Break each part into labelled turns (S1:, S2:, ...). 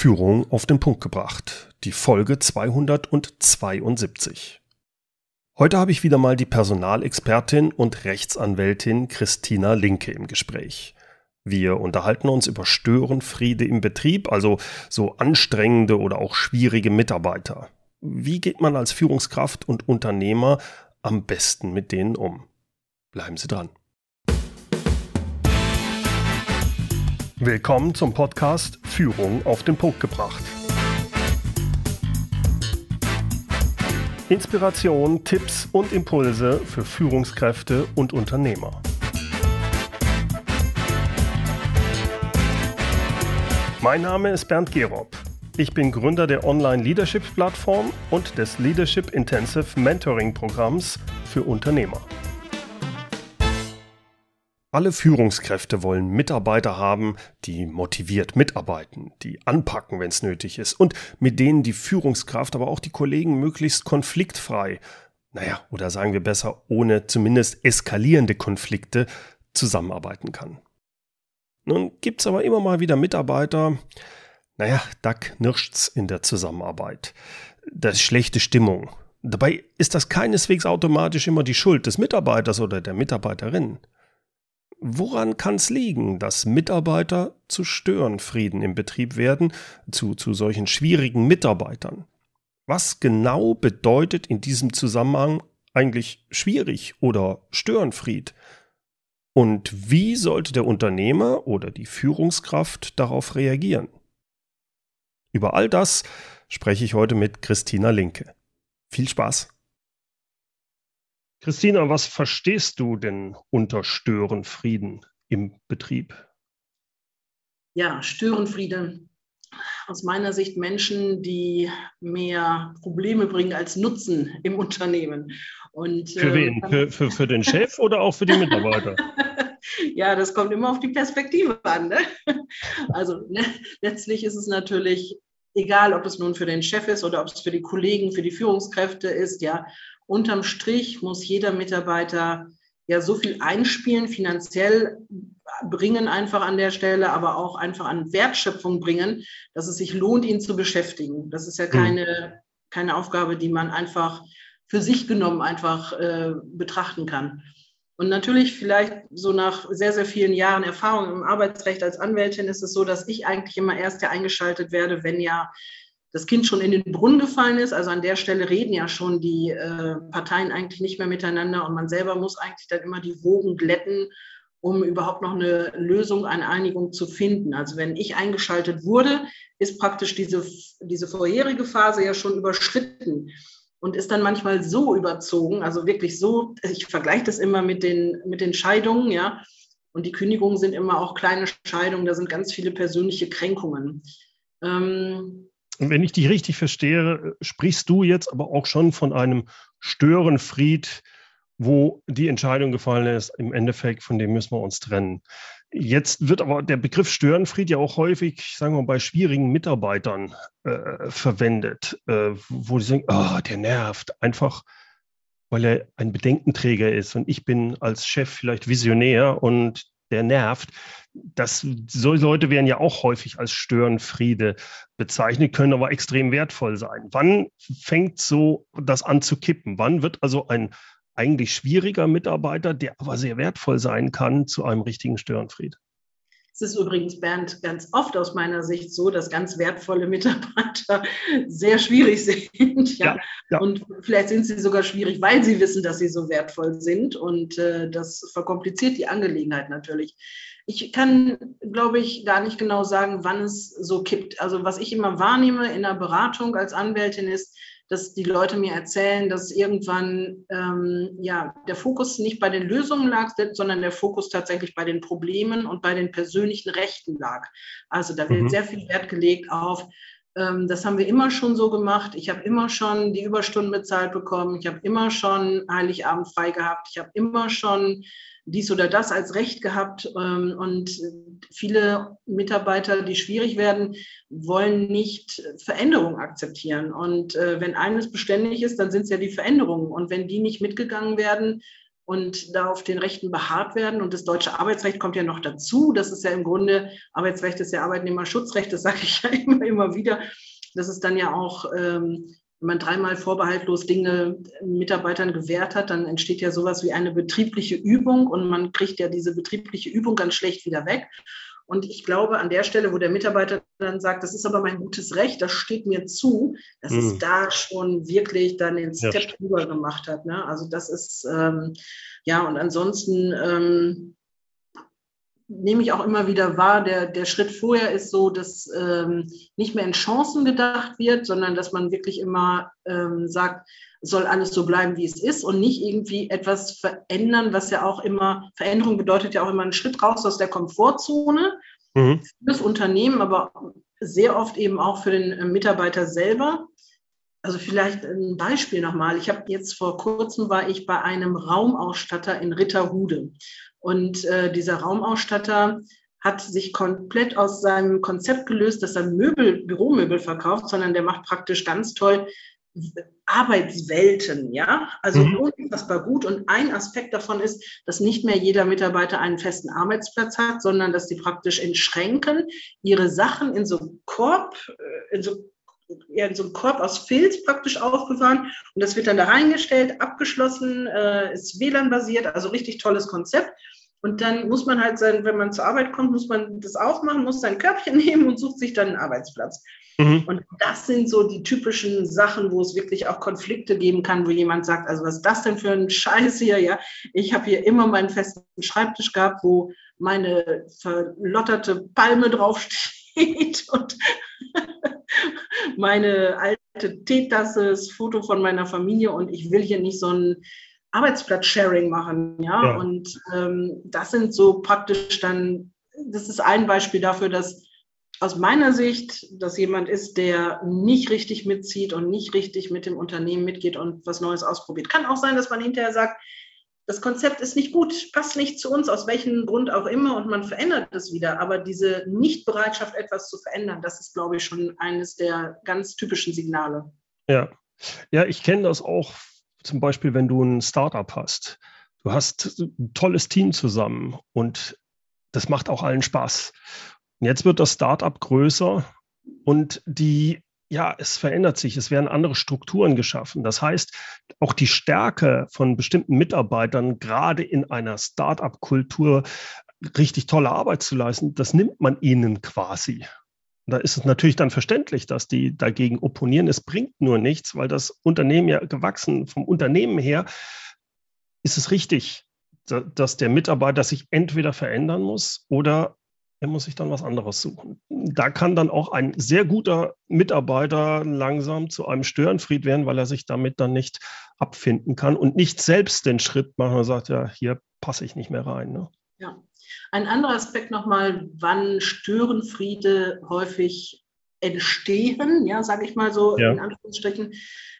S1: Führung auf den Punkt gebracht. Die Folge 272. Heute habe ich wieder mal die Personalexpertin und Rechtsanwältin Christina Linke im Gespräch. Wir unterhalten uns über Störenfriede im Betrieb, also so anstrengende oder auch schwierige Mitarbeiter. Wie geht man als Führungskraft und Unternehmer am besten mit denen um? Bleiben Sie dran. Willkommen zum Podcast Führung auf den Punkt gebracht. Inspiration, Tipps und Impulse für Führungskräfte und Unternehmer. Mein Name ist Bernd Gerob. Ich bin Gründer der Online-Leadership-Plattform und des Leadership Intensive Mentoring-Programms für Unternehmer. Alle Führungskräfte wollen Mitarbeiter haben, die motiviert mitarbeiten, die anpacken, wenn es nötig ist und mit denen die Führungskraft, aber auch die Kollegen möglichst konfliktfrei, naja, oder sagen wir besser, ohne zumindest eskalierende Konflikte zusammenarbeiten kann. Nun gibt's aber immer mal wieder Mitarbeiter, naja, da knirscht's in der Zusammenarbeit. Da ist schlechte Stimmung. Dabei ist das keineswegs automatisch immer die Schuld des Mitarbeiters oder der Mitarbeiterin. Woran kann es liegen, dass Mitarbeiter zu Störenfrieden im Betrieb werden, zu, zu solchen schwierigen Mitarbeitern? Was genau bedeutet in diesem Zusammenhang eigentlich schwierig oder Störenfried? Und wie sollte der Unternehmer oder die Führungskraft darauf reagieren? Über all das spreche ich heute mit Christina Linke. Viel Spaß! Christina, was verstehst du denn unter Störenfrieden im Betrieb?
S2: Ja, Störenfrieden. Aus meiner Sicht Menschen, die mehr Probleme bringen als Nutzen im Unternehmen.
S1: Und, für wen? Äh, für, für, für den Chef oder auch für die Mitarbeiter?
S2: ja, das kommt immer auf die Perspektive an. Ne? Also ne, letztlich ist es natürlich egal, ob es nun für den Chef ist oder ob es für die Kollegen, für die Führungskräfte ist, ja, unterm Strich muss jeder Mitarbeiter ja so viel einspielen, finanziell bringen einfach an der Stelle, aber auch einfach an Wertschöpfung bringen, dass es sich lohnt, ihn zu beschäftigen. Das ist ja hm. keine, keine Aufgabe, die man einfach für sich genommen einfach äh, betrachten kann. Und natürlich vielleicht so nach sehr, sehr vielen Jahren Erfahrung im Arbeitsrecht als Anwältin ist es so, dass ich eigentlich immer erst ja eingeschaltet werde, wenn ja das Kind schon in den Brunnen gefallen ist. Also an der Stelle reden ja schon die äh, Parteien eigentlich nicht mehr miteinander und man selber muss eigentlich dann immer die Wogen glätten, um überhaupt noch eine Lösung, eine Einigung zu finden. Also wenn ich eingeschaltet wurde, ist praktisch diese, diese vorherige Phase ja schon überschritten und ist dann manchmal so überzogen, also wirklich so, ich vergleiche das immer mit den, mit den Scheidungen, ja, und die Kündigungen sind immer auch kleine Scheidungen, da sind ganz viele persönliche Kränkungen.
S1: Ähm, und wenn ich dich richtig verstehe, sprichst du jetzt aber auch schon von einem Störenfried, wo die Entscheidung gefallen ist, im Endeffekt, von dem müssen wir uns trennen. Jetzt wird aber der Begriff Störenfried ja auch häufig, sagen wir mal, bei schwierigen Mitarbeitern äh, verwendet, äh, wo die sagen, oh, der nervt, einfach weil er ein Bedenkenträger ist und ich bin als Chef vielleicht Visionär und der nervt. Das, solche Leute werden ja auch häufig als Störenfriede bezeichnet, können aber extrem wertvoll sein. Wann fängt so das an zu kippen? Wann wird also ein eigentlich schwieriger Mitarbeiter, der aber sehr wertvoll sein kann, zu einem richtigen Störenfried.
S2: Es ist übrigens, Bernd, ganz oft aus meiner Sicht so, dass ganz wertvolle Mitarbeiter sehr schwierig sind. Ja? ja, ja. Und vielleicht sind sie sogar schwierig, weil sie wissen, dass sie so wertvoll sind. Und äh, das verkompliziert die Angelegenheit natürlich. Ich kann, glaube ich, gar nicht genau sagen, wann es so kippt. Also was ich immer wahrnehme in der Beratung als Anwältin ist, dass die Leute mir erzählen, dass irgendwann ähm, ja, der Fokus nicht bei den Lösungen lag, sondern der Fokus tatsächlich bei den Problemen und bei den persönlichen Rechten lag. Also da wird mhm. sehr viel Wert gelegt auf, ähm, das haben wir immer schon so gemacht. Ich habe immer schon die Überstunden bezahlt bekommen. Ich habe immer schon Heiligabend frei gehabt. Ich habe immer schon dies oder das als Recht gehabt. Ähm, und viele Mitarbeiter, die schwierig werden, wollen nicht Veränderungen akzeptieren. Und äh, wenn eines beständig ist, dann sind es ja die Veränderungen. Und wenn die nicht mitgegangen werden, und da auf den Rechten beharrt werden. Und das deutsche Arbeitsrecht kommt ja noch dazu. Das ist ja im Grunde, Arbeitsrecht ist ja Arbeitnehmerschutzrecht, das sage ich ja immer, immer wieder. Das ist dann ja auch, ähm, wenn man dreimal vorbehaltlos Dinge Mitarbeitern gewährt hat, dann entsteht ja sowas wie eine betriebliche Übung und man kriegt ja diese betriebliche Übung ganz schlecht wieder weg. Und ich glaube, an der Stelle, wo der Mitarbeiter dann sagt, das ist aber mein gutes Recht, das steht mir zu, dass mhm. es da schon wirklich dann den Step ja. drüber gemacht hat. Ne? Also das ist, ähm, ja, und ansonsten ähm, nehme ich auch immer wieder wahr, der, der Schritt vorher ist so, dass ähm, nicht mehr in Chancen gedacht wird, sondern dass man wirklich immer ähm, sagt, soll alles so bleiben, wie es ist und nicht irgendwie etwas verändern, was ja auch immer, Veränderung bedeutet ja auch immer einen Schritt raus aus der Komfortzone mhm. für das Unternehmen, aber sehr oft eben auch für den äh, Mitarbeiter selber. Also vielleicht ein Beispiel nochmal. Ich habe jetzt vor kurzem war ich bei einem Raumausstatter in Ritterhude. Und äh, dieser Raumausstatter hat sich komplett aus seinem Konzept gelöst, dass er Möbel, Büromöbel verkauft, sondern der macht praktisch ganz toll Arbeitswelten, ja, also mhm. unfassbar gut. Und ein Aspekt davon ist, dass nicht mehr jeder Mitarbeiter einen festen Arbeitsplatz hat, sondern dass sie praktisch in Schränken ihre Sachen in so Korb, äh, in so ja, in so einem Korb aus Filz praktisch aufbewahren und das wird dann da reingestellt, abgeschlossen, äh, ist WLAN-basiert, also richtig tolles Konzept. Und dann muss man halt sein, wenn man zur Arbeit kommt, muss man das aufmachen, muss sein Körbchen nehmen und sucht sich dann einen Arbeitsplatz. Mhm. Und das sind so die typischen Sachen, wo es wirklich auch Konflikte geben kann, wo jemand sagt, also was ist das denn für ein Scheiß hier? Ja, ich habe hier immer meinen festen Schreibtisch gehabt, wo meine verlotterte Palme draufsteht und meine alte Teetasse, das Foto von meiner Familie und ich will hier nicht so ein Arbeitsplatz-Sharing machen. Ja, ja. und ähm, das sind so praktisch dann, das ist ein Beispiel dafür, dass aus meiner Sicht, dass jemand ist, der nicht richtig mitzieht und nicht richtig mit dem Unternehmen mitgeht und was Neues ausprobiert. Kann auch sein, dass man hinterher sagt, das Konzept ist nicht gut, passt nicht zu uns, aus welchem Grund auch immer, und man verändert es wieder. Aber diese Nichtbereitschaft, etwas zu verändern, das ist, glaube ich, schon eines der ganz typischen Signale.
S1: Ja, ja ich kenne das auch zum Beispiel, wenn du ein Startup hast. Du hast ein tolles Team zusammen und das macht auch allen Spaß. Jetzt wird das Startup größer und die, ja, es verändert sich. Es werden andere Strukturen geschaffen. Das heißt, auch die Stärke von bestimmten Mitarbeitern, gerade in einer Startup-Kultur, richtig tolle Arbeit zu leisten, das nimmt man ihnen quasi. Da ist es natürlich dann verständlich, dass die dagegen opponieren. Es bringt nur nichts, weil das Unternehmen ja gewachsen, vom Unternehmen her ist es richtig, dass der Mitarbeiter sich entweder verändern muss oder er muss sich dann was anderes suchen. Da kann dann auch ein sehr guter Mitarbeiter langsam zu einem Störenfried werden, weil er sich damit dann nicht abfinden kann und nicht selbst den Schritt machen und sagt, ja, hier passe ich nicht mehr rein. Ne?
S2: Ja. Ein anderer Aspekt nochmal, wann Störenfriede häufig entstehen, ja, sage ich mal so ja. in Anführungsstrichen.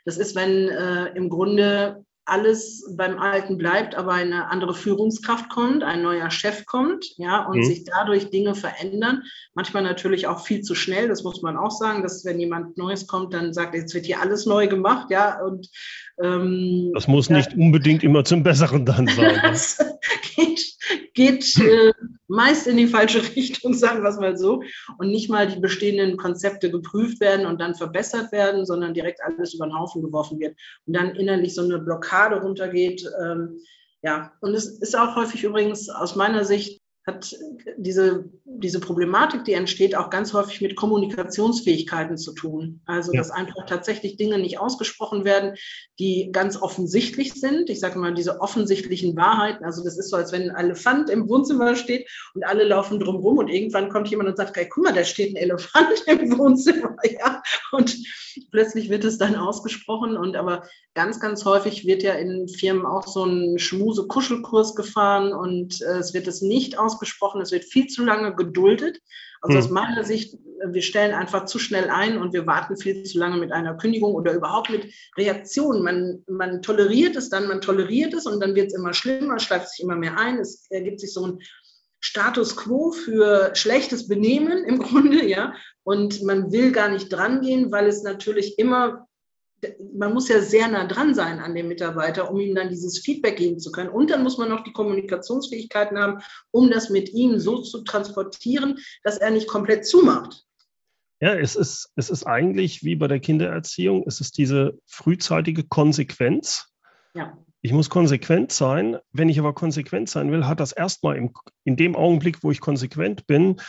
S2: Das ist, wenn äh, im Grunde alles beim Alten bleibt, aber eine andere Führungskraft kommt, ein neuer Chef kommt, ja, und mhm. sich dadurch Dinge verändern. Manchmal natürlich auch viel zu schnell, das muss man auch sagen, dass wenn jemand Neues kommt, dann sagt, jetzt wird hier alles neu gemacht, ja, und
S1: ähm, das muss ja, nicht unbedingt immer zum Besseren dann sein.
S2: das geht, geht äh, meist in die falsche Richtung, sagen wir es mal so, und nicht mal die bestehenden Konzepte geprüft werden und dann verbessert werden, sondern direkt alles über den Haufen geworfen wird und dann innerlich so eine Blockade runtergeht. Ähm, ja, und es ist auch häufig übrigens aus meiner Sicht hat diese, diese Problematik, die entsteht, auch ganz häufig mit Kommunikationsfähigkeiten zu tun. Also, ja. dass einfach tatsächlich Dinge nicht ausgesprochen werden, die ganz offensichtlich sind. Ich sage mal, diese offensichtlichen Wahrheiten. Also, das ist so, als wenn ein Elefant im Wohnzimmer steht und alle laufen drumherum und irgendwann kommt jemand und sagt, hey, guck mal, da steht ein Elefant im Wohnzimmer. Ja, und plötzlich wird es dann ausgesprochen. Und aber ganz, ganz häufig wird ja in Firmen auch so ein Schmuse-Kuschelkurs gefahren und äh, es wird es nicht ausgesprochen. Es wird viel zu lange geduldet. Also hm. aus meiner Sicht, wir stellen einfach zu schnell ein und wir warten viel zu lange mit einer Kündigung oder überhaupt mit Reaktionen. Man, man toleriert es dann, man toleriert es und dann wird es immer schlimmer, schleift sich immer mehr ein. Es ergibt sich so ein Status quo für schlechtes Benehmen im Grunde, ja. Und man will gar nicht drangehen, weil es natürlich immer man muss ja sehr nah dran sein an dem Mitarbeiter, um ihm dann dieses Feedback geben zu können. Und dann muss man noch die Kommunikationsfähigkeiten haben, um das mit ihm so zu transportieren, dass er nicht komplett zumacht.
S1: Ja, es ist, es ist eigentlich wie bei der Kindererziehung, es ist diese frühzeitige Konsequenz. Ja. Ich muss konsequent sein. Wenn ich aber konsequent sein will, hat das erstmal im, in dem Augenblick, wo ich konsequent bin,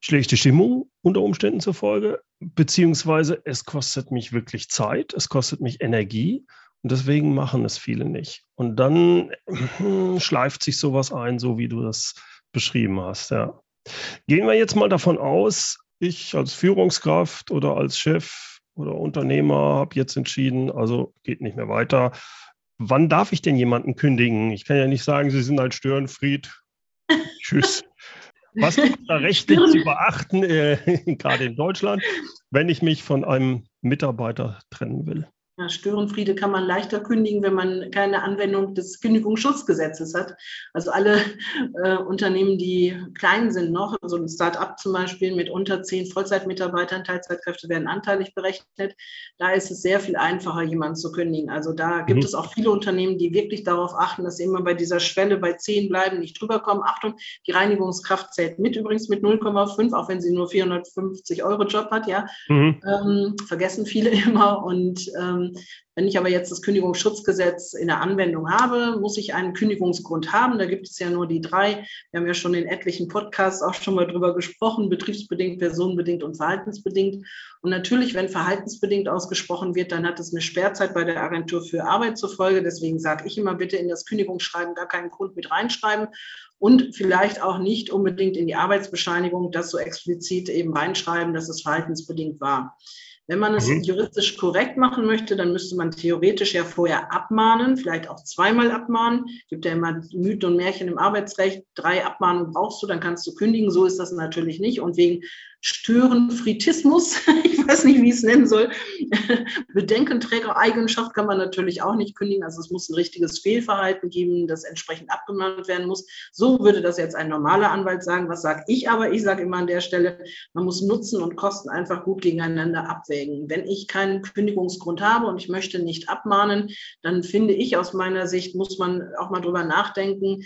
S1: schlechte Stimmung unter Umständen zur Folge, beziehungsweise es kostet mich wirklich Zeit, es kostet mich Energie und deswegen machen es viele nicht. Und dann schleift sich sowas ein, so wie du das beschrieben hast. Ja. Gehen wir jetzt mal davon aus, ich als Führungskraft oder als Chef oder Unternehmer habe jetzt entschieden, also geht nicht mehr weiter wann darf ich denn jemanden kündigen? Ich kann ja nicht sagen, Sie sind halt Störenfried. Tschüss. Was ist da rechtlich zu beachten, äh, gerade in Deutschland, wenn ich mich von einem Mitarbeiter trennen will?
S2: Ja, Störenfriede kann man leichter kündigen, wenn man keine Anwendung des Kündigungsschutzgesetzes hat. Also alle äh, Unternehmen, die klein sind noch, so ein Start-up zum Beispiel mit unter zehn Vollzeitmitarbeitern, Teilzeitkräfte werden anteilig berechnet. Da ist es sehr viel einfacher, jemanden zu kündigen. Also da gibt mhm. es auch viele Unternehmen, die wirklich darauf achten, dass sie immer bei dieser Schwelle bei zehn bleiben, nicht drüber kommen. Achtung, die Reinigungskraft zählt mit übrigens mit 0,5, auch wenn sie nur 450 Euro Job hat, ja. Mhm. Ähm, vergessen viele immer und ähm, wenn ich aber jetzt das Kündigungsschutzgesetz in der Anwendung habe, muss ich einen Kündigungsgrund haben. Da gibt es ja nur die drei. Wir haben ja schon in etlichen Podcasts auch schon mal drüber gesprochen, betriebsbedingt, personenbedingt und verhaltensbedingt. Und natürlich, wenn verhaltensbedingt ausgesprochen wird, dann hat es eine Sperrzeit bei der Agentur für Arbeit zur Folge. Deswegen sage ich immer bitte in das Kündigungsschreiben gar keinen Grund mit reinschreiben und vielleicht auch nicht unbedingt in die Arbeitsbescheinigung das so explizit eben reinschreiben, dass es verhaltensbedingt war. Wenn man es mhm. juristisch korrekt machen möchte, dann müsste man theoretisch ja vorher abmahnen, vielleicht auch zweimal abmahnen. Es gibt ja immer Mythen und Märchen im Arbeitsrecht. Drei Abmahnungen brauchst du, dann kannst du kündigen. So ist das natürlich nicht. Und wegen Störenfritismus, ich weiß nicht, wie ich es nennen soll, Bedenkenträgereigenschaft kann man natürlich auch nicht kündigen. Also es muss ein richtiges Fehlverhalten geben, das entsprechend abgemahnt werden muss. So würde das jetzt ein normaler Anwalt sagen. Was sage ich aber? Ich sage immer an der Stelle, man muss Nutzen und Kosten einfach gut gegeneinander abwägen. Wenn ich keinen Kündigungsgrund habe und ich möchte nicht abmahnen, dann finde ich aus meiner Sicht, muss man auch mal drüber nachdenken,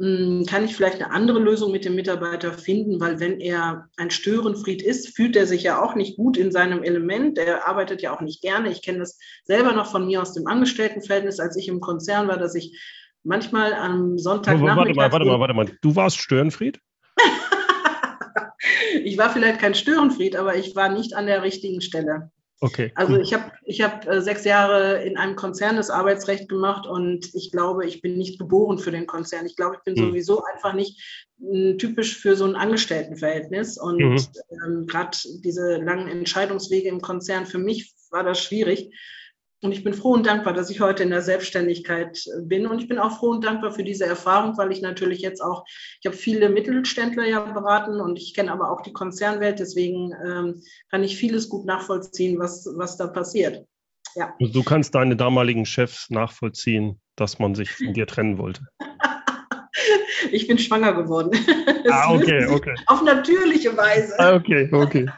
S2: kann ich vielleicht eine andere Lösung mit dem Mitarbeiter finden, weil wenn er ein Störenfried ist, fühlt er sich ja auch nicht gut in seinem Element. Er arbeitet ja auch nicht gerne. Ich kenne das selber noch von mir aus dem Angestelltenverhältnis, als ich im Konzern war, dass ich manchmal am Sonntag.
S1: Warte mal, warte mal, warte mal. Du warst Störenfried?
S2: ich war vielleicht kein Störenfried, aber ich war nicht an der richtigen Stelle. Okay. Also ich habe ich hab äh, sechs Jahre in einem Konzern das Arbeitsrecht gemacht und ich glaube, ich bin nicht geboren für den Konzern. Ich glaube, ich bin hm. sowieso einfach nicht äh, typisch für so ein Angestelltenverhältnis. Und mhm. ähm, gerade diese langen Entscheidungswege im Konzern, für mich war das schwierig. Und ich bin froh und dankbar, dass ich heute in der Selbstständigkeit bin. Und ich bin auch froh und dankbar für diese Erfahrung, weil ich natürlich jetzt auch, ich habe viele Mittelständler ja beraten und ich kenne aber auch die Konzernwelt. Deswegen ähm, kann ich vieles gut nachvollziehen, was, was da passiert.
S1: Ja. Du kannst deine damaligen Chefs nachvollziehen, dass man sich von dir trennen wollte.
S2: ich bin schwanger geworden.
S1: ah, okay, okay.
S2: Auf natürliche Weise.
S1: Ah, okay, okay.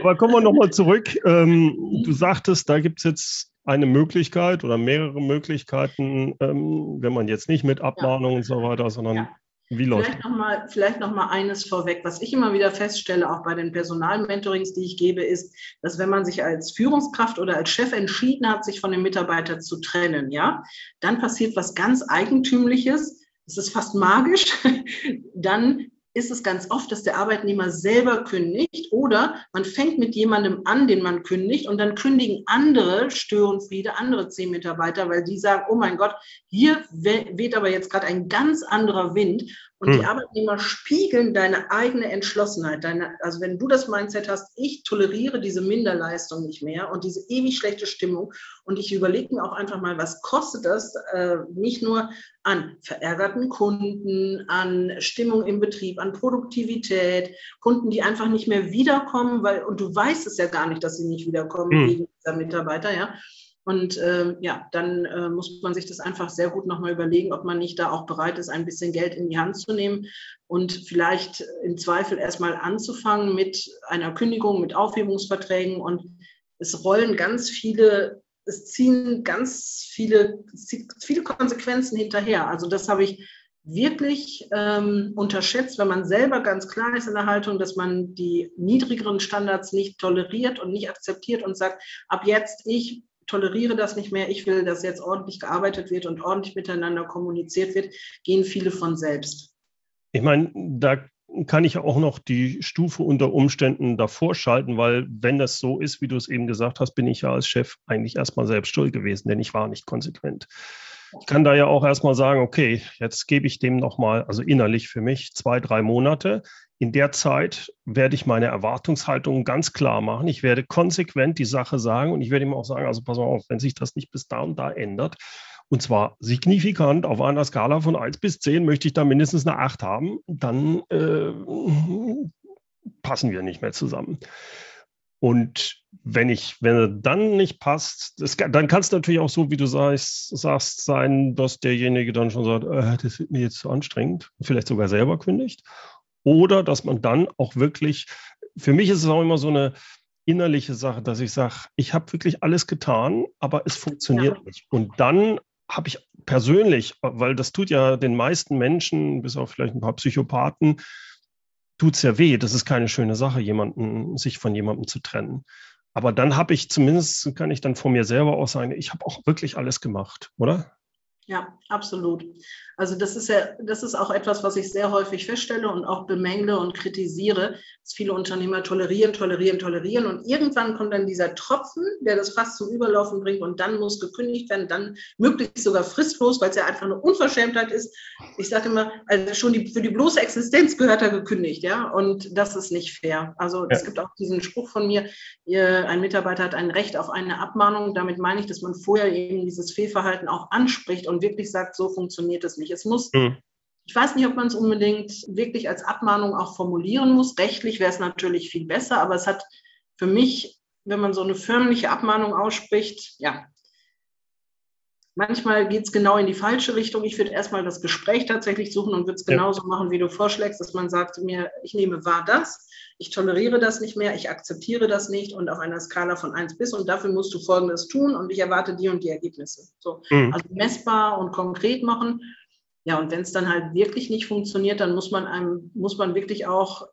S1: Aber kommen wir nochmal zurück. Ähm, du sagtest, da gibt es jetzt eine Möglichkeit oder mehrere Möglichkeiten, ähm, wenn man jetzt nicht mit Abmahnung ja. und so weiter, sondern ja. wie läuft
S2: vielleicht noch, mal, vielleicht noch mal eines vorweg. Was ich immer wieder feststelle, auch bei den Personalmentorings, die ich gebe, ist, dass wenn man sich als Führungskraft oder als Chef entschieden hat, sich von dem Mitarbeiter zu trennen, ja, dann passiert was ganz Eigentümliches. Es ist fast magisch. Dann ist es ganz oft, dass der Arbeitnehmer selber kündigt oder man fängt mit jemandem an, den man kündigt und dann kündigen andere Störenfriede, andere zehn Mitarbeiter, weil die sagen, oh mein Gott, hier weht aber jetzt gerade ein ganz anderer Wind und hm. die Arbeitnehmer spiegeln deine eigene Entschlossenheit. Deine, also wenn du das Mindset hast, ich toleriere diese Minderleistung nicht mehr und diese ewig schlechte Stimmung und ich überlege mir auch einfach mal, was kostet das, äh, nicht nur an verärgerten Kunden, an Stimmung im Betrieb, an Produktivität, Kunden, die einfach nicht mehr wiederkommen, weil, und du weißt es ja gar nicht, dass sie nicht wiederkommen hm. wegen dieser Mitarbeiter, ja. Und äh, ja, dann äh, muss man sich das einfach sehr gut nochmal überlegen, ob man nicht da auch bereit ist, ein bisschen Geld in die Hand zu nehmen und vielleicht im Zweifel erstmal anzufangen mit einer Kündigung, mit Aufhebungsverträgen und es rollen ganz viele, es ziehen ganz viele, viele Konsequenzen hinterher. Also das habe ich wirklich ähm, unterschätzt, wenn man selber ganz klar ist in der Haltung, dass man die niedrigeren Standards nicht toleriert und nicht akzeptiert und sagt, ab jetzt ich toleriere das nicht mehr, ich will, dass jetzt ordentlich gearbeitet wird und ordentlich miteinander kommuniziert wird, gehen viele von selbst.
S1: Ich meine, da kann ich auch noch die Stufe unter Umständen davor schalten, weil wenn das so ist, wie du es eben gesagt hast, bin ich ja als Chef eigentlich erstmal selbst schuld gewesen, denn ich war nicht konsequent. Ich kann da ja auch erstmal sagen, okay, jetzt gebe ich dem nochmal, also innerlich für mich, zwei, drei Monate. In der Zeit werde ich meine Erwartungshaltung ganz klar machen. Ich werde konsequent die Sache sagen und ich werde ihm auch sagen, also pass mal auf, wenn sich das nicht bis da und da ändert, und zwar signifikant auf einer Skala von 1 bis 10 möchte ich da mindestens eine 8 haben, dann äh, passen wir nicht mehr zusammen. Und wenn ich, wenn er dann nicht passt, das, dann kann es natürlich auch so, wie du sagst, sagst, sein, dass derjenige dann schon sagt, äh, das wird mir jetzt zu anstrengend, vielleicht sogar selber kündigt. Oder dass man dann auch wirklich, für mich ist es auch immer so eine innerliche Sache, dass ich sage, ich habe wirklich alles getan, aber es funktioniert ja. nicht. Und dann habe ich persönlich, weil das tut ja den meisten Menschen, bis auf vielleicht ein paar Psychopathen, tut es ja weh. Das ist keine schöne Sache, jemanden, sich von jemandem zu trennen. Aber dann habe ich zumindest, kann ich dann von mir selber auch sagen, ich habe auch wirklich alles gemacht, oder?
S2: Ja, absolut. Also das ist ja, das ist auch etwas, was ich sehr häufig feststelle und auch bemängle und kritisiere, dass viele Unternehmer tolerieren, tolerieren, tolerieren und irgendwann kommt dann dieser Tropfen, der das fast zum Überlaufen bringt und dann muss gekündigt werden, dann möglichst sogar fristlos, weil es ja einfach eine Unverschämtheit ist. Ich sage immer, also schon die, für die bloße Existenz gehört er gekündigt, ja, und das ist nicht fair. Also ja. es gibt auch diesen Spruch von mir, ein Mitarbeiter hat ein Recht auf eine Abmahnung. Damit meine ich, dass man vorher eben dieses Fehlverhalten auch anspricht und wirklich sagt, so funktioniert es nicht nicht. Es muss, mhm. ich weiß nicht, ob man es unbedingt wirklich als Abmahnung auch formulieren muss. Rechtlich wäre es natürlich viel besser, aber es hat für mich, wenn man so eine förmliche Abmahnung ausspricht, ja, Manchmal geht es genau in die falsche Richtung. Ich würde erstmal das Gespräch tatsächlich suchen und würde es genauso ja. machen, wie du vorschlägst, dass man sagt mir, ich nehme wahr das, ich toleriere das nicht mehr, ich akzeptiere das nicht und auf einer Skala von 1 bis und dafür musst du Folgendes tun und ich erwarte die und die Ergebnisse. So, mhm. Also messbar und konkret machen ja, und wenn es dann halt wirklich nicht funktioniert, dann muss man einem, muss man wirklich auch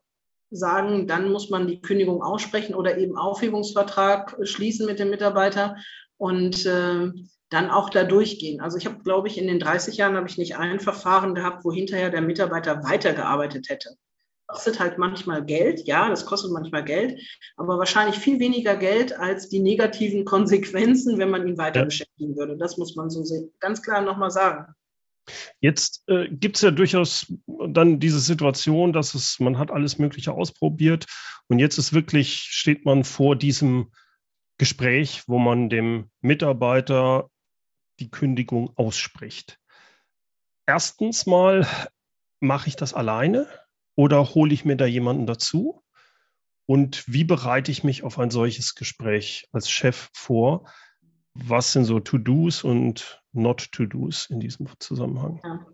S2: sagen, dann muss man die Kündigung aussprechen oder eben Aufhebungsvertrag schließen mit dem Mitarbeiter und äh, dann auch da durchgehen. Also ich habe, glaube ich, in den 30 Jahren habe ich nicht ein Verfahren gehabt, wo hinterher der Mitarbeiter weitergearbeitet hätte. Das kostet halt manchmal Geld, ja, das kostet manchmal Geld, aber wahrscheinlich viel weniger Geld als die negativen Konsequenzen, wenn man ihn weiter ja. beschäftigen würde. Das muss man so ganz klar nochmal sagen.
S1: Jetzt äh, gibt es ja durchaus dann diese Situation, dass es, man hat alles Mögliche ausprobiert und jetzt ist wirklich, steht man vor diesem Gespräch, wo man dem Mitarbeiter die Kündigung ausspricht. Erstens mal, mache ich das alleine oder hole ich mir da jemanden dazu? Und wie bereite ich mich auf ein solches Gespräch als Chef vor? Was sind so To-Dos und Not-To-Dos in diesem Zusammenhang? Ja.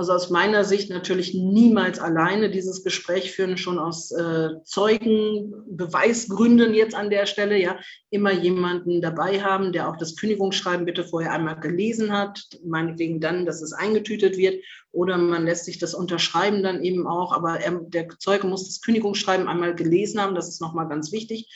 S2: Also aus meiner Sicht natürlich niemals alleine dieses Gespräch führen, schon aus äh, Zeugen, Beweisgründen jetzt an der Stelle, ja, immer jemanden dabei haben, der auch das Kündigungsschreiben bitte vorher einmal gelesen hat, meinetwegen dann, dass es eingetütet wird, oder man lässt sich das unterschreiben dann eben auch, aber er, der Zeuge muss das Kündigungsschreiben einmal gelesen haben, das ist nochmal ganz wichtig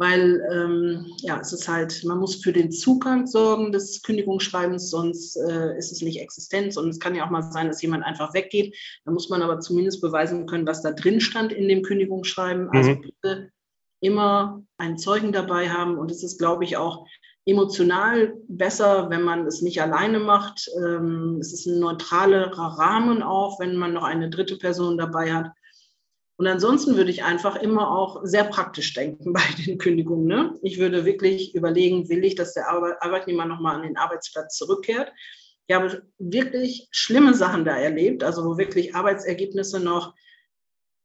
S2: weil ähm, ja, es ist halt, man muss für den Zugang sorgen des Kündigungsschreibens, sonst äh, ist es nicht existent. Und es kann ja auch mal sein, dass jemand einfach weggeht. Da muss man aber zumindest beweisen können, was da drin stand in dem Kündigungsschreiben. Mhm. Also bitte immer einen Zeugen dabei haben. Und es ist, glaube ich, auch emotional besser, wenn man es nicht alleine macht. Ähm, es ist ein neutralerer Rahmen auch, wenn man noch eine dritte Person dabei hat. Und ansonsten würde ich einfach immer auch sehr praktisch denken bei den Kündigungen. Ne? Ich würde wirklich überlegen, will ich, dass der Arbeitnehmer nochmal an den Arbeitsplatz zurückkehrt? Ich habe wirklich schlimme Sachen da erlebt, also wo wirklich Arbeitsergebnisse noch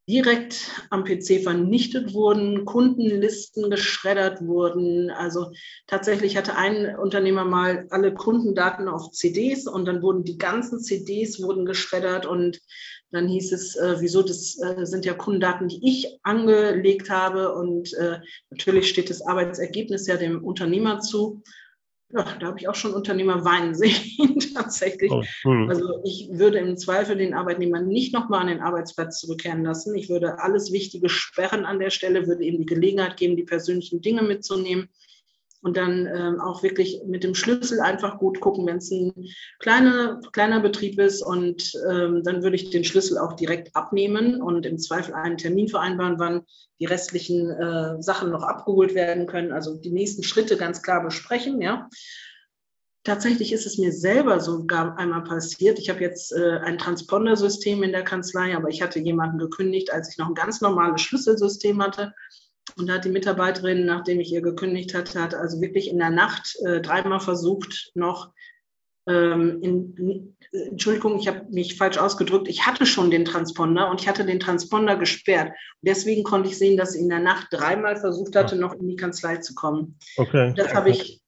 S2: direkt am PC vernichtet wurden, Kundenlisten geschreddert wurden. Also tatsächlich hatte ein Unternehmer mal alle Kundendaten auf CDs und dann wurden die ganzen CDs wurden geschreddert und dann hieß es, äh, wieso, das äh, sind ja Kundendaten, die ich angelegt habe und äh, natürlich steht das Arbeitsergebnis ja dem Unternehmer zu. Ja, da habe ich auch schon Unternehmer weinen sehen, tatsächlich. Oh, hm. Also ich würde im Zweifel den Arbeitnehmer nicht nochmal an den Arbeitsplatz zurückkehren lassen. Ich würde alles Wichtige sperren an der Stelle, würde ihm die Gelegenheit geben, die persönlichen Dinge mitzunehmen und dann ähm, auch wirklich mit dem Schlüssel einfach gut gucken, wenn es ein kleiner, kleiner Betrieb ist und ähm, dann würde ich den Schlüssel auch direkt abnehmen und im Zweifel einen Termin vereinbaren, wann die restlichen äh, Sachen noch abgeholt werden können, also die nächsten Schritte ganz klar besprechen, ja. Tatsächlich ist es mir selber sogar einmal passiert. Ich habe jetzt äh, ein Transponder-System in der Kanzlei, aber ich hatte jemanden gekündigt, als ich noch ein ganz normales Schlüsselsystem hatte. Und da hat die Mitarbeiterin, nachdem ich ihr gekündigt hatte, hat also wirklich in der Nacht äh, dreimal versucht, noch ähm, in, Entschuldigung, ich habe mich falsch ausgedrückt. Ich hatte schon den Transponder und ich hatte den Transponder gesperrt. Deswegen konnte ich sehen, dass sie in der Nacht dreimal versucht hatte, noch in die Kanzlei zu kommen. Okay. Das habe ich.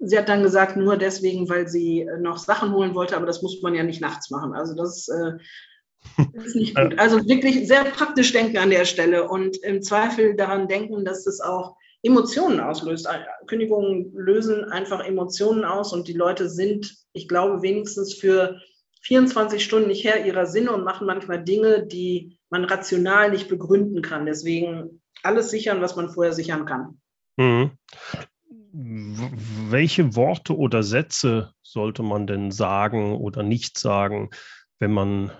S2: Sie hat dann gesagt, nur deswegen, weil sie noch Sachen holen wollte, aber das muss man ja nicht nachts machen. Also das äh, das ist nicht gut. Also wirklich sehr praktisch denken an der Stelle und im Zweifel daran denken, dass das auch Emotionen auslöst. Kündigungen lösen einfach Emotionen aus und die Leute sind, ich glaube, wenigstens für 24 Stunden nicht Herr ihrer Sinne und machen manchmal Dinge, die man rational nicht begründen kann. Deswegen alles sichern, was man vorher sichern kann. Mhm.
S1: Welche Worte oder Sätze sollte man denn sagen oder nicht sagen, wenn man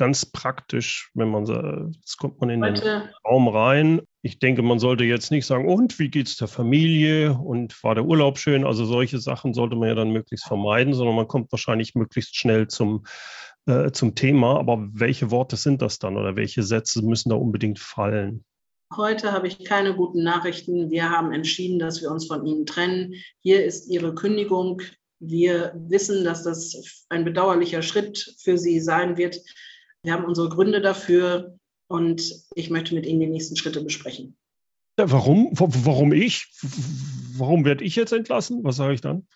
S1: ganz praktisch, wenn man sagt, jetzt kommt man in Heute. den Raum rein. Ich denke, man sollte jetzt nicht sagen, und wie geht es der Familie und war der Urlaub schön? Also solche Sachen sollte man ja dann möglichst vermeiden, sondern man kommt wahrscheinlich möglichst schnell zum, äh, zum Thema. Aber welche Worte sind das dann oder welche Sätze müssen da unbedingt fallen?
S2: Heute habe ich keine guten Nachrichten. Wir haben entschieden, dass wir uns von Ihnen trennen. Hier ist Ihre Kündigung. Wir wissen, dass das ein bedauerlicher Schritt für Sie sein wird. Wir haben unsere Gründe dafür und ich möchte mit Ihnen die nächsten Schritte besprechen.
S1: Ja, warum? Warum ich? Warum werde ich jetzt entlassen? Was sage ich dann?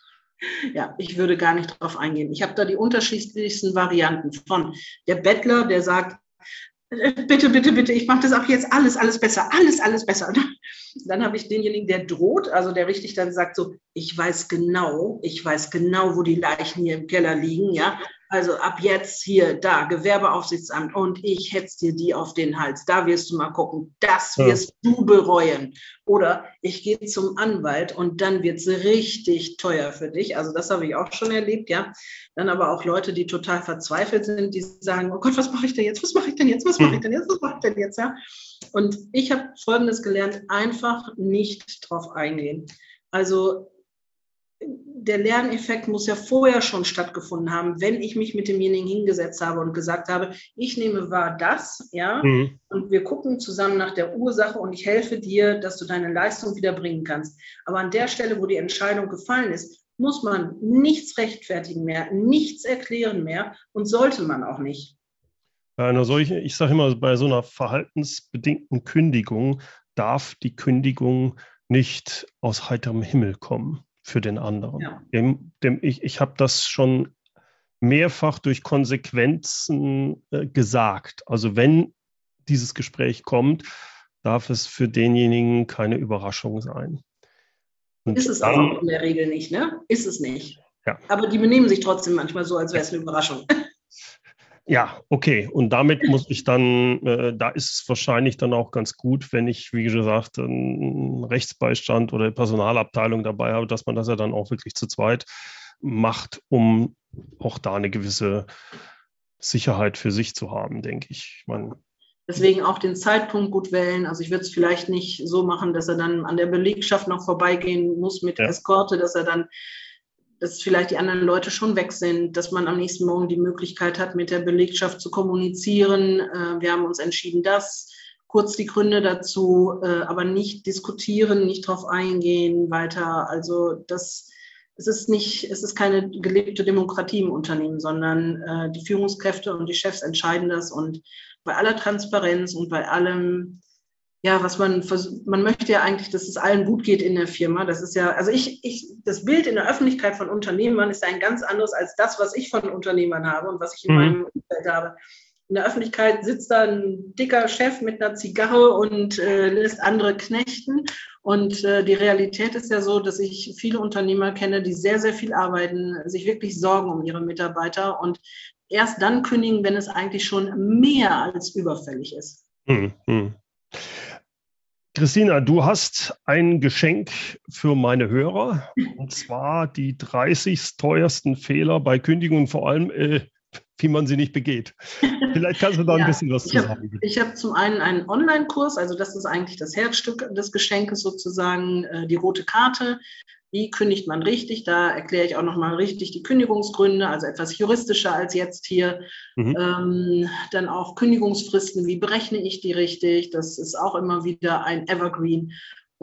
S2: Ja, ich würde gar nicht darauf eingehen. Ich habe da die unterschiedlichsten Varianten von der Bettler, der sagt, bitte, bitte, bitte, ich mache das auch jetzt alles, alles besser, alles, alles besser. Dann habe ich denjenigen, der droht, also der richtig dann sagt so, ich weiß genau, ich weiß genau, wo die Leichen hier im Keller liegen, ja. Also ab jetzt hier, da, Gewerbeaufsichtsamt und ich hetz dir die auf den Hals. Da wirst du mal gucken, das wirst ja. du bereuen. Oder ich gehe zum Anwalt und dann wird es richtig teuer für dich. Also das habe ich auch schon erlebt, ja. Dann aber auch Leute, die total verzweifelt sind, die sagen, oh Gott, was mache ich denn jetzt? Was mache ich denn jetzt? Was mache ich denn jetzt? Was mache ich denn jetzt? Ja. Und ich habe Folgendes gelernt, einfach nicht drauf eingehen. Also der Lerneffekt muss ja vorher schon stattgefunden haben, wenn ich mich mit demjenigen hingesetzt habe und gesagt habe, ich nehme wahr das, ja, mhm. und wir gucken zusammen nach der Ursache und ich helfe dir, dass du deine Leistung wieder bringen kannst. Aber an der Stelle, wo die Entscheidung gefallen ist, muss man nichts rechtfertigen mehr, nichts erklären mehr und sollte man auch nicht.
S1: Bei einer solchen, ich sage immer, bei so einer verhaltensbedingten Kündigung darf die Kündigung nicht aus heiterem Himmel kommen für den anderen. Ja. Dem, dem, ich ich habe das schon mehrfach durch Konsequenzen äh, gesagt. Also wenn dieses Gespräch kommt, darf es für denjenigen keine Überraschung sein.
S2: Und ist es dann, auch in der Regel nicht, ne? Ist es nicht. Ja. Aber die benehmen sich trotzdem manchmal so, als wäre es eine Überraschung.
S1: Ja, okay. Und damit muss ich dann, äh, da ist es wahrscheinlich dann auch ganz gut, wenn ich, wie gesagt, einen Rechtsbeistand oder Personalabteilung dabei habe, dass man das ja dann auch wirklich zu zweit macht, um auch da eine gewisse Sicherheit für sich zu haben, denke ich. ich meine,
S2: Deswegen auch den Zeitpunkt gut wählen. Also ich würde es vielleicht nicht so machen, dass er dann an der Belegschaft noch vorbeigehen muss mit ja. Eskorte, dass er dann dass vielleicht die anderen Leute schon weg sind, dass man am nächsten Morgen die Möglichkeit hat, mit der Belegschaft zu kommunizieren. Äh, wir haben uns entschieden, das, kurz die Gründe dazu, äh, aber nicht diskutieren, nicht drauf eingehen weiter. Also das es ist nicht, es ist keine gelebte Demokratie im Unternehmen, sondern äh, die Führungskräfte und die Chefs entscheiden das und bei aller Transparenz und bei allem, ja, was man man möchte ja eigentlich, dass es allen gut geht in der Firma. Das ist ja, also ich, ich, das Bild in der Öffentlichkeit von Unternehmern ist ein ganz anderes als das, was ich von Unternehmern habe und was ich in mhm. meinem Umfeld habe in der Öffentlichkeit sitzt da ein dicker Chef mit einer Zigarre und äh, lässt andere knechten. Und äh, die Realität ist ja so, dass ich viele Unternehmer kenne, die sehr, sehr viel arbeiten, sich wirklich sorgen um ihre Mitarbeiter und erst dann kündigen, wenn es eigentlich schon mehr als überfällig ist. Hm, hm.
S1: Christina, du hast ein Geschenk für meine Hörer, und zwar die 30 teuersten Fehler bei Kündigungen, vor allem äh, wie man sie nicht begeht. Vielleicht kannst du da ja, ein bisschen was
S2: zu sagen. Ich habe zum einen einen Online-Kurs, also das ist eigentlich das Herzstück des Geschenkes sozusagen, äh, die rote Karte. Wie kündigt man richtig? Da erkläre ich auch nochmal richtig die Kündigungsgründe, also etwas juristischer als jetzt hier. Mhm. Ähm, dann auch Kündigungsfristen, wie berechne ich die richtig? Das ist auch immer wieder ein Evergreen.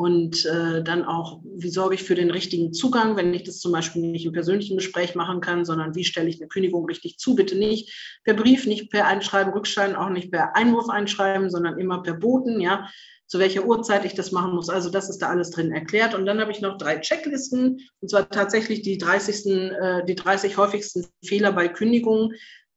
S2: Und äh, dann auch, wie sorge ich für den richtigen Zugang, wenn ich das zum Beispiel nicht im persönlichen Gespräch machen kann, sondern wie stelle ich eine Kündigung richtig zu? Bitte nicht per Brief, nicht per Einschreiben, Rückschein, auch nicht per Einwurf einschreiben, sondern immer per Boten, ja, zu welcher Uhrzeit ich das machen muss. Also das ist da alles drin erklärt. Und dann habe ich noch drei Checklisten, und zwar tatsächlich die 30. Äh, die 30 häufigsten Fehler bei Kündigungen,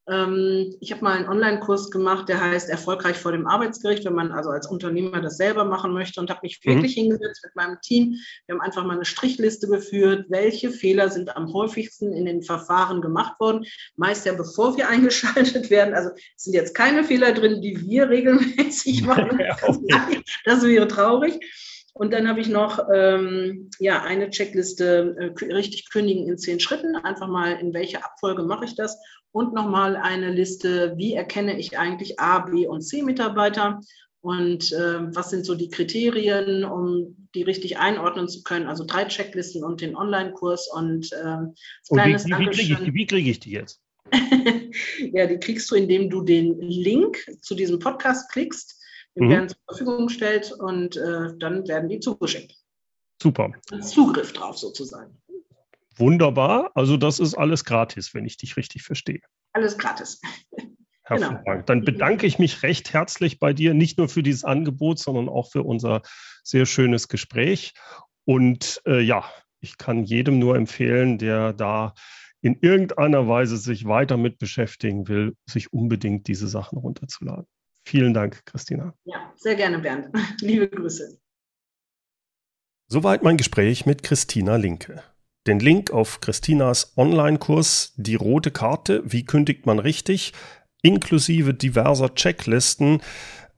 S2: ich habe mal einen Online-Kurs gemacht, der heißt Erfolgreich vor dem Arbeitsgericht, wenn man also als Unternehmer das selber machen möchte und habe mich mhm. wirklich hingesetzt mit meinem Team. Wir haben einfach mal eine Strichliste geführt, welche Fehler sind am häufigsten in den Verfahren gemacht worden, meist ja bevor wir eingeschaltet werden. Also es sind jetzt keine Fehler drin, die wir regelmäßig machen. das wäre traurig. Und dann habe ich noch ähm, ja, eine Checkliste, äh, richtig kündigen in zehn Schritten. Einfach mal, in welcher Abfolge mache ich das? Und nochmal eine Liste, wie erkenne ich eigentlich A, B und C Mitarbeiter? Und äh, was sind so die Kriterien, um die richtig einordnen zu können? Also drei Checklisten und den Online-Kurs und äh, und
S1: wie, wie, kriege ich, wie kriege ich die jetzt?
S2: ja, die kriegst du, indem du den Link zu diesem Podcast klickst die mhm. werden zur Verfügung gestellt und äh, dann werden die zugeschickt.
S1: Super.
S2: Zugriff drauf sozusagen.
S1: Wunderbar. Also das ist alles gratis, wenn ich dich richtig verstehe.
S2: Alles gratis.
S1: Hervorragend. Genau. Dann bedanke ich mich recht herzlich bei dir, nicht nur für dieses Angebot, sondern auch für unser sehr schönes Gespräch. Und äh, ja, ich kann jedem nur empfehlen, der da in irgendeiner Weise sich weiter mit beschäftigen will, sich unbedingt diese Sachen runterzuladen. Vielen Dank, Christina.
S2: Ja, sehr gerne, Bernd. Liebe Grüße.
S1: Soweit mein Gespräch mit Christina Linke. Den Link auf Christinas Online-Kurs Die rote Karte, wie kündigt man richtig, inklusive diverser Checklisten.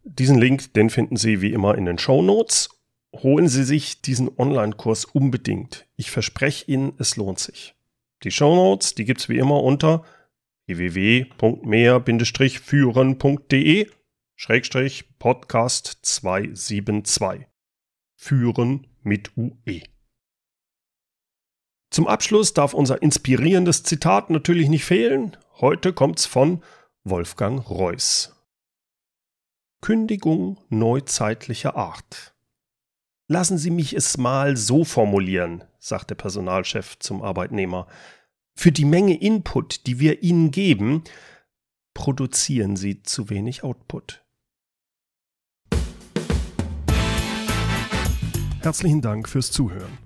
S1: Diesen Link, den finden Sie wie immer in den Show Notes. Holen Sie sich diesen Online-Kurs unbedingt. Ich verspreche Ihnen, es lohnt sich. Die Show Notes, die gibt's wie immer unter www.mehr-führen.de Schrägstrich Podcast 272. Führen mit UE. Zum Abschluss darf unser inspirierendes Zitat natürlich nicht fehlen. Heute kommt's von Wolfgang Reuss. Kündigung neuzeitlicher Art. Lassen Sie mich es mal so formulieren, sagt der Personalchef zum Arbeitnehmer. Für die Menge Input, die wir Ihnen geben, produzieren Sie zu wenig Output. Herzlichen Dank fürs Zuhören.